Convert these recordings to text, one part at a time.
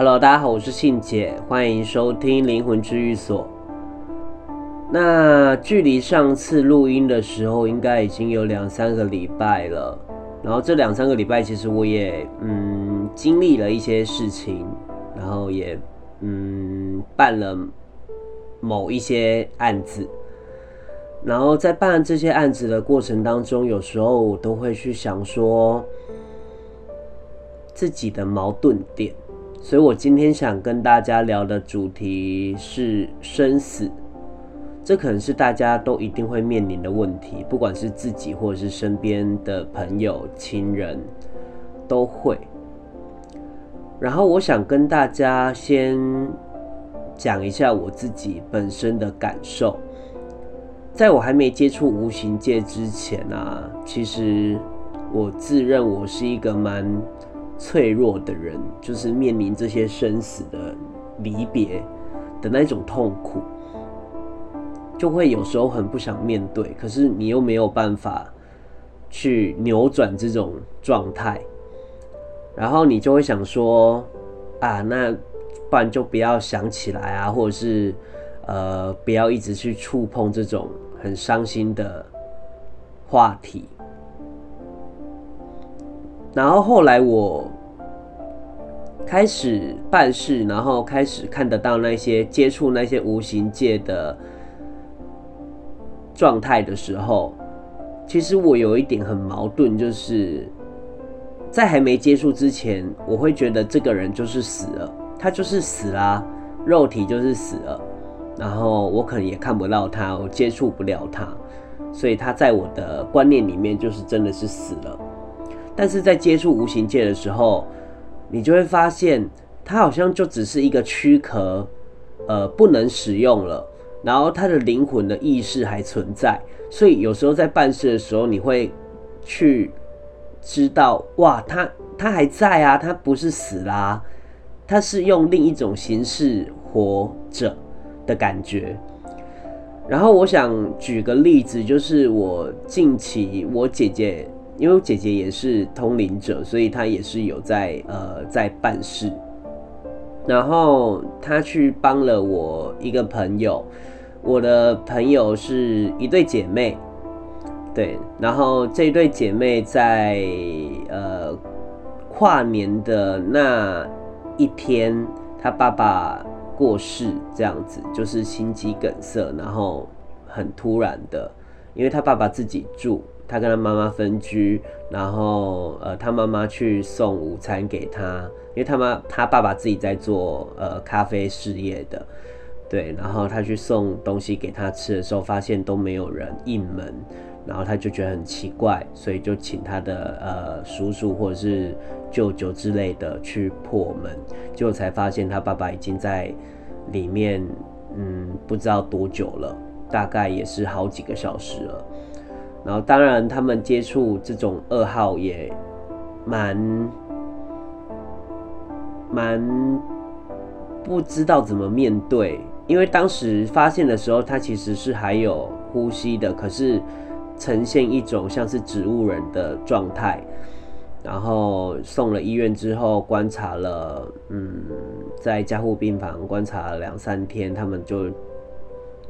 Hello，大家好，我是信姐，欢迎收听灵魂治愈所。那距离上次录音的时候，应该已经有两三个礼拜了。然后这两三个礼拜，其实我也嗯经历了一些事情，然后也嗯办了某一些案子。然后在办这些案子的过程当中，有时候我都会去想说自己的矛盾点。所以我今天想跟大家聊的主题是生死。这可能是大家都一定会面临的问题，不管是自己或者是身边的朋友、亲人，都会。然后我想跟大家先讲一下我自己本身的感受。在我还没接触无形界之前啊，其实我自认我是一个蛮脆弱的人，就是面临这些生死的离别的那种痛苦，就会有时候很不想面对，可是你又没有办法去扭转这种状态，然后你就会想说啊，那不然就不要想起来啊，或者是呃，不要一直去触碰这种。很伤心的话题，然后后来我开始办事，然后开始看得到那些接触那些无形界的状态的时候，其实我有一点很矛盾，就是在还没接触之前，我会觉得这个人就是死了，他就是死啦，肉体就是死了。然后我可能也看不到他，我接触不了他，所以他在我的观念里面就是真的是死了。但是在接触无形界的时候，你就会发现它好像就只是一个躯壳，呃，不能使用了。然后他的灵魂的意识还存在，所以有时候在办事的时候，你会去知道，哇，他他还在啊，他不是死啦，他是用另一种形式活着。的感觉，然后我想举个例子，就是我近期我姐姐，因为我姐姐也是通灵者，所以她也是有在呃在办事，然后她去帮了我一个朋友，我的朋友是一对姐妹，对，然后这对姐妹在呃跨年的那一天，她爸爸。过世这样子，就是心肌梗塞，然后很突然的，因为他爸爸自己住，他跟他妈妈分居，然后呃，他妈妈去送午餐给他，因为他妈他爸爸自己在做呃咖啡事业的，对，然后他去送东西给他吃的时候，发现都没有人应门。然后他就觉得很奇怪，所以就请他的呃叔叔或者是舅舅之类的去破门，结果才发现他爸爸已经在里面，嗯，不知道多久了，大概也是好几个小时了。然后当然他们接触这种噩耗也蛮蛮不知道怎么面对，因为当时发现的时候他其实是还有呼吸的，可是。呈现一种像是植物人的状态，然后送了医院之后观察了，嗯，在加护病房观察了两三天，他们就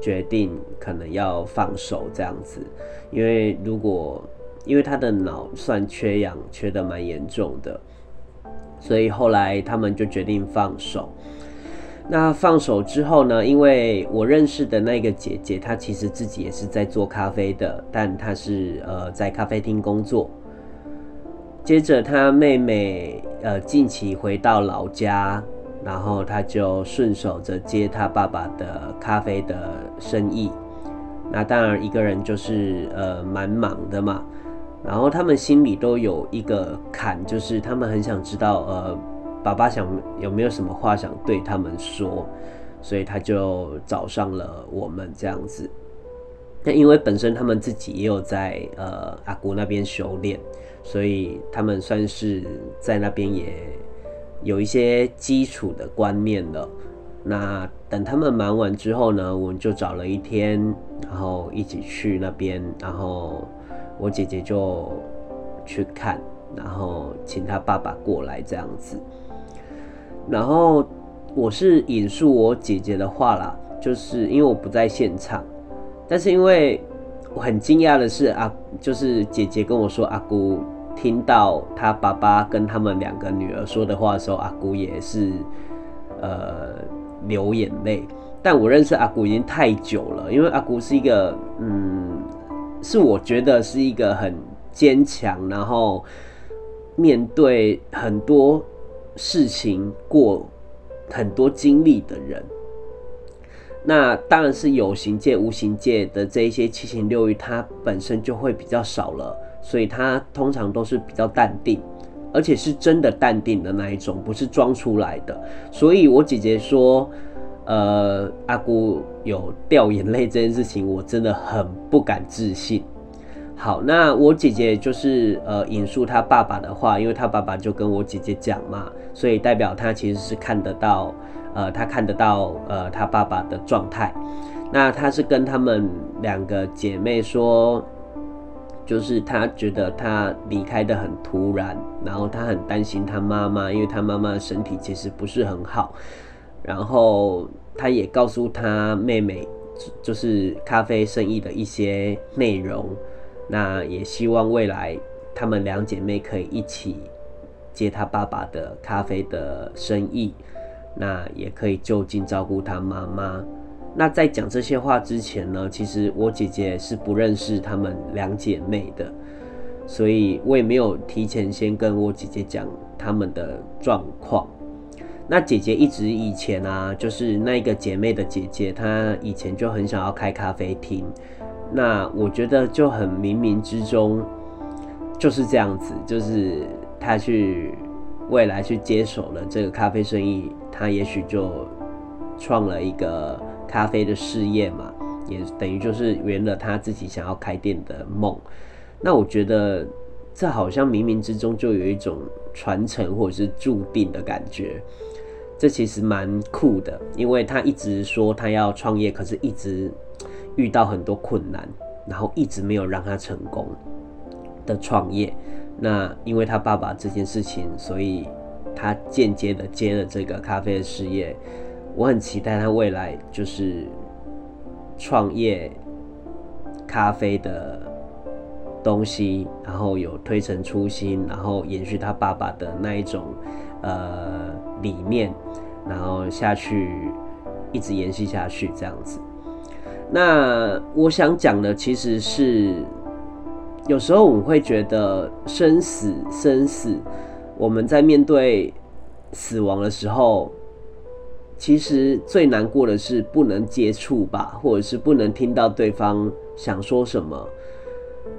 决定可能要放手这样子，因为如果因为他的脑算缺氧，缺得蛮严重的，所以后来他们就决定放手。那放手之后呢？因为我认识的那个姐姐，她其实自己也是在做咖啡的，但她是呃在咖啡厅工作。接着她妹妹呃近期回到老家，然后他就顺手着接他爸爸的咖啡的生意。那当然一个人就是呃蛮忙的嘛。然后他们心里都有一个坎，就是他们很想知道呃。爸爸想有没有什么话想对他们说，所以他就找上了我们这样子。那因为本身他们自己也有在呃阿姑那边修炼，所以他们算是在那边也有一些基础的观念了。那等他们忙完之后呢，我们就找了一天，然后一起去那边，然后我姐姐就去看，然后请他爸爸过来这样子。然后我是引述我姐姐的话啦，就是因为我不在现场，但是因为我很惊讶的是啊，就是姐姐跟我说，阿姑听到他爸爸跟他们两个女儿说的话的时候，阿姑也是呃流眼泪。但我认识阿姑已经太久了，因为阿姑是一个嗯，是我觉得是一个很坚强，然后面对很多事情过很多经历的人。那当然是有形界、无形界的这一些七情六欲，它本身就会比较少了，所以他通常都是比较淡定，而且是真的淡定的那一种，不是装出来的。所以我姐姐说。呃，阿姑有掉眼泪这件事情，我真的很不敢置信。好，那我姐姐就是呃引述她爸爸的话，因为她爸爸就跟我姐姐讲嘛，所以代表她其实是看得到，呃，她看得到呃她爸爸的状态。那她是跟他们两个姐妹说，就是他觉得他离开得很突然，然后他很担心他妈妈，因为他妈妈的身体其实不是很好，然后。他也告诉他妹妹，就是咖啡生意的一些内容。那也希望未来他们两姐妹可以一起接他爸爸的咖啡的生意，那也可以就近照顾他妈妈。那在讲这些话之前呢，其实我姐姐是不认识他们两姐妹的，所以我也没有提前先跟我姐姐讲他们的状况。那姐姐一直以前啊，就是那个姐妹的姐姐，她以前就很想要开咖啡厅。那我觉得就很冥冥之中就是这样子，就是她去未来去接手了这个咖啡生意，她也许就创了一个咖啡的事业嘛，也等于就是圆了他自己想要开店的梦。那我觉得这好像冥冥之中就有一种传承或者是注定的感觉。这其实蛮酷的，因为他一直说他要创业，可是一直遇到很多困难，然后一直没有让他成功的创业。那因为他爸爸这件事情，所以他间接的接了这个咖啡的事业。我很期待他未来就是创业咖啡的东西，然后有推陈出新，然后延续他爸爸的那一种呃。理念，然后下去，一直延续下去，这样子。那我想讲的其实是，有时候我们会觉得生死生死，我们在面对死亡的时候，其实最难过的是不能接触吧，或者是不能听到对方想说什么，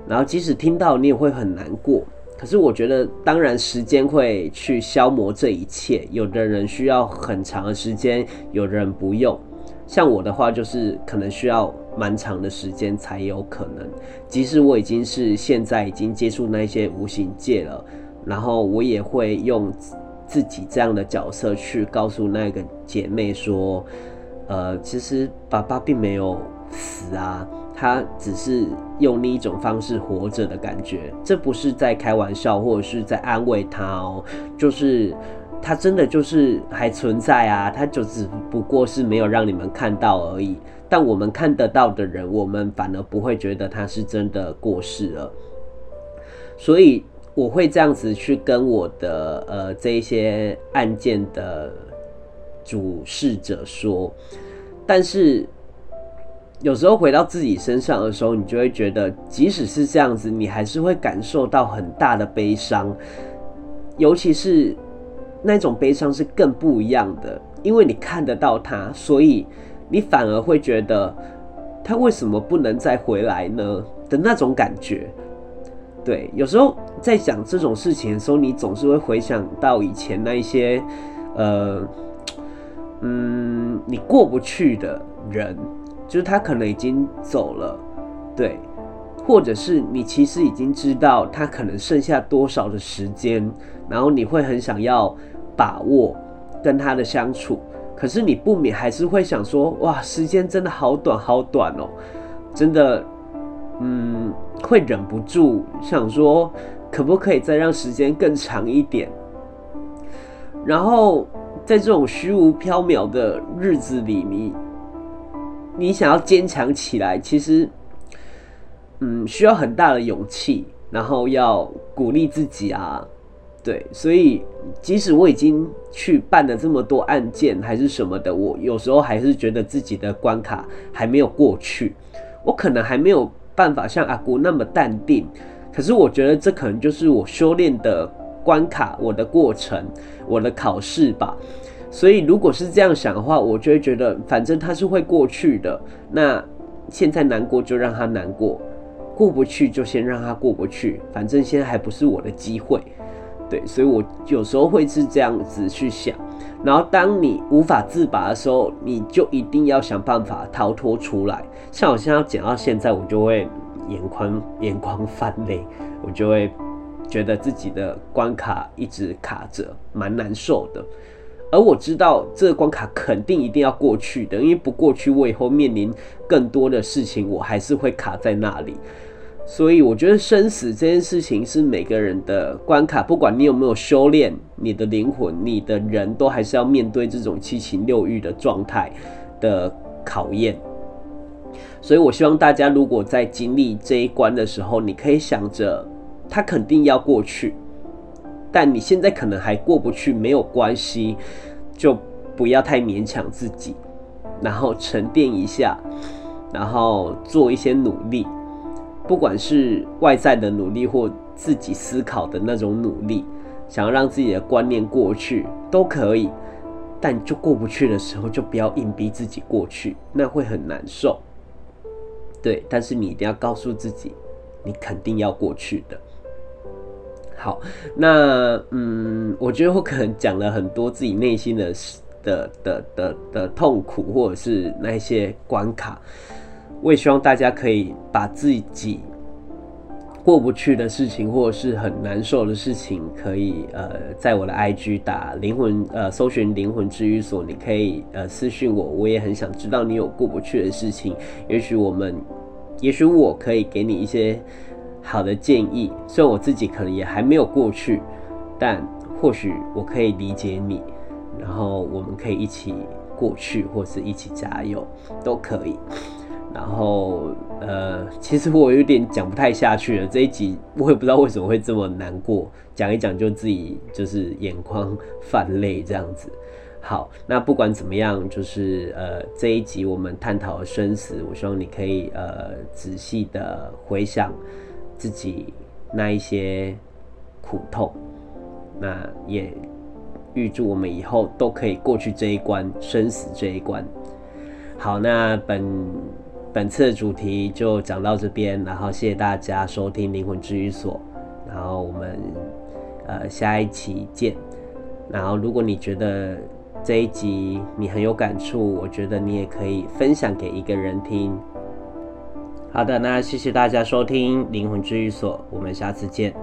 然后即使听到，你也会很难过。可是我觉得，当然时间会去消磨这一切。有的人需要很长的时间，有的人不用。像我的话，就是可能需要蛮长的时间才有可能。即使我已经是现在已经接触那些无形界了，然后我也会用自己这样的角色去告诉那个姐妹说：“呃，其实爸爸并没有死啊。”他只是用另一种方式活着的感觉，这不是在开玩笑，或者是在安慰他哦，就是他真的就是还存在啊，他就只不过是没有让你们看到而已。但我们看得到的人，我们反而不会觉得他是真的过世了。所以我会这样子去跟我的呃这一些案件的主事者说，但是。有时候回到自己身上的时候，你就会觉得，即使是这样子，你还是会感受到很大的悲伤，尤其是那种悲伤是更不一样的，因为你看得到他，所以你反而会觉得他为什么不能再回来呢？的那种感觉。对，有时候在讲这种事情的时候，你总是会回想到以前那一些，呃，嗯，你过不去的人。就是他可能已经走了，对，或者是你其实已经知道他可能剩下多少的时间，然后你会很想要把握跟他的相处，可是你不免还是会想说，哇，时间真的好短好短哦，真的，嗯，会忍不住想说，可不可以再让时间更长一点？然后在这种虚无缥缈的日子里，你你想要坚强起来，其实嗯，需要很大的勇气，然后要鼓励自己啊。对，所以即使我已经去办了这么多案件还是什么的，我有时候还是觉得自己的关卡还没有过去，我可能还没有办法像阿姑那么淡定。可是我觉得这可能就是我修炼的关卡，我的过程，我的考试吧。所以如果是这样想的话，我就会觉得反正它是会过去的。那现在难过就让它难过，过不去就先让它过不去，反正现在还不是我的机会。对，所以我有时候会是这样子去想，然后当你无法自拔的时候，你就一定要想办法逃脱出来。像我现在讲到现在，我就会眼眶眼眶泛泪，我就会觉得自己的关卡一直卡着，蛮难受的。而我知道这个关卡肯定一定要过去的，因为不过去，我以后面临更多的事情，我还是会卡在那里。所以我觉得生死这件事情是每个人的关卡，不管你有没有修炼，你的灵魂、你的人都还是要面对这种七情六欲的状态的考验。所以我希望大家如果在经历这一关的时候，你可以想着，它肯定要过去，但你现在可能还过不去，没有关系，就不要太勉强自己，然后沉淀一下，然后做一些努力。不管是外在的努力或自己思考的那种努力，想要让自己的观念过去都可以，但就过不去的时候，就不要硬逼自己过去，那会很难受。对，但是你一定要告诉自己，你肯定要过去的。好，那嗯，我觉得我可能讲了很多自己内心的的的的的痛苦，或者是那些关卡。我也希望大家可以把自己过不去的事情，或者是很难受的事情，可以呃，在我的 IG 打灵魂呃，搜寻灵魂治愈所，你可以呃私信我，我也很想知道你有过不去的事情。也许我们，也许我可以给你一些好的建议。虽然我自己可能也还没有过去，但或许我可以理解你，然后我们可以一起过去，或是一起加油，都可以。然后，呃，其实我有点讲不太下去了。这一集我也不知道为什么会这么难过，讲一讲就自己就是眼眶泛泪这样子。好，那不管怎么样，就是呃这一集我们探讨生死，我希望你可以呃仔细的回想自己那一些苦痛，那也预祝我们以后都可以过去这一关，生死这一关。好，那本。本次的主题就讲到这边，然后谢谢大家收听灵魂治愈所，然后我们呃下一期见。然后如果你觉得这一集你很有感触，我觉得你也可以分享给一个人听。好的，那谢谢大家收听灵魂治愈所，我们下次见。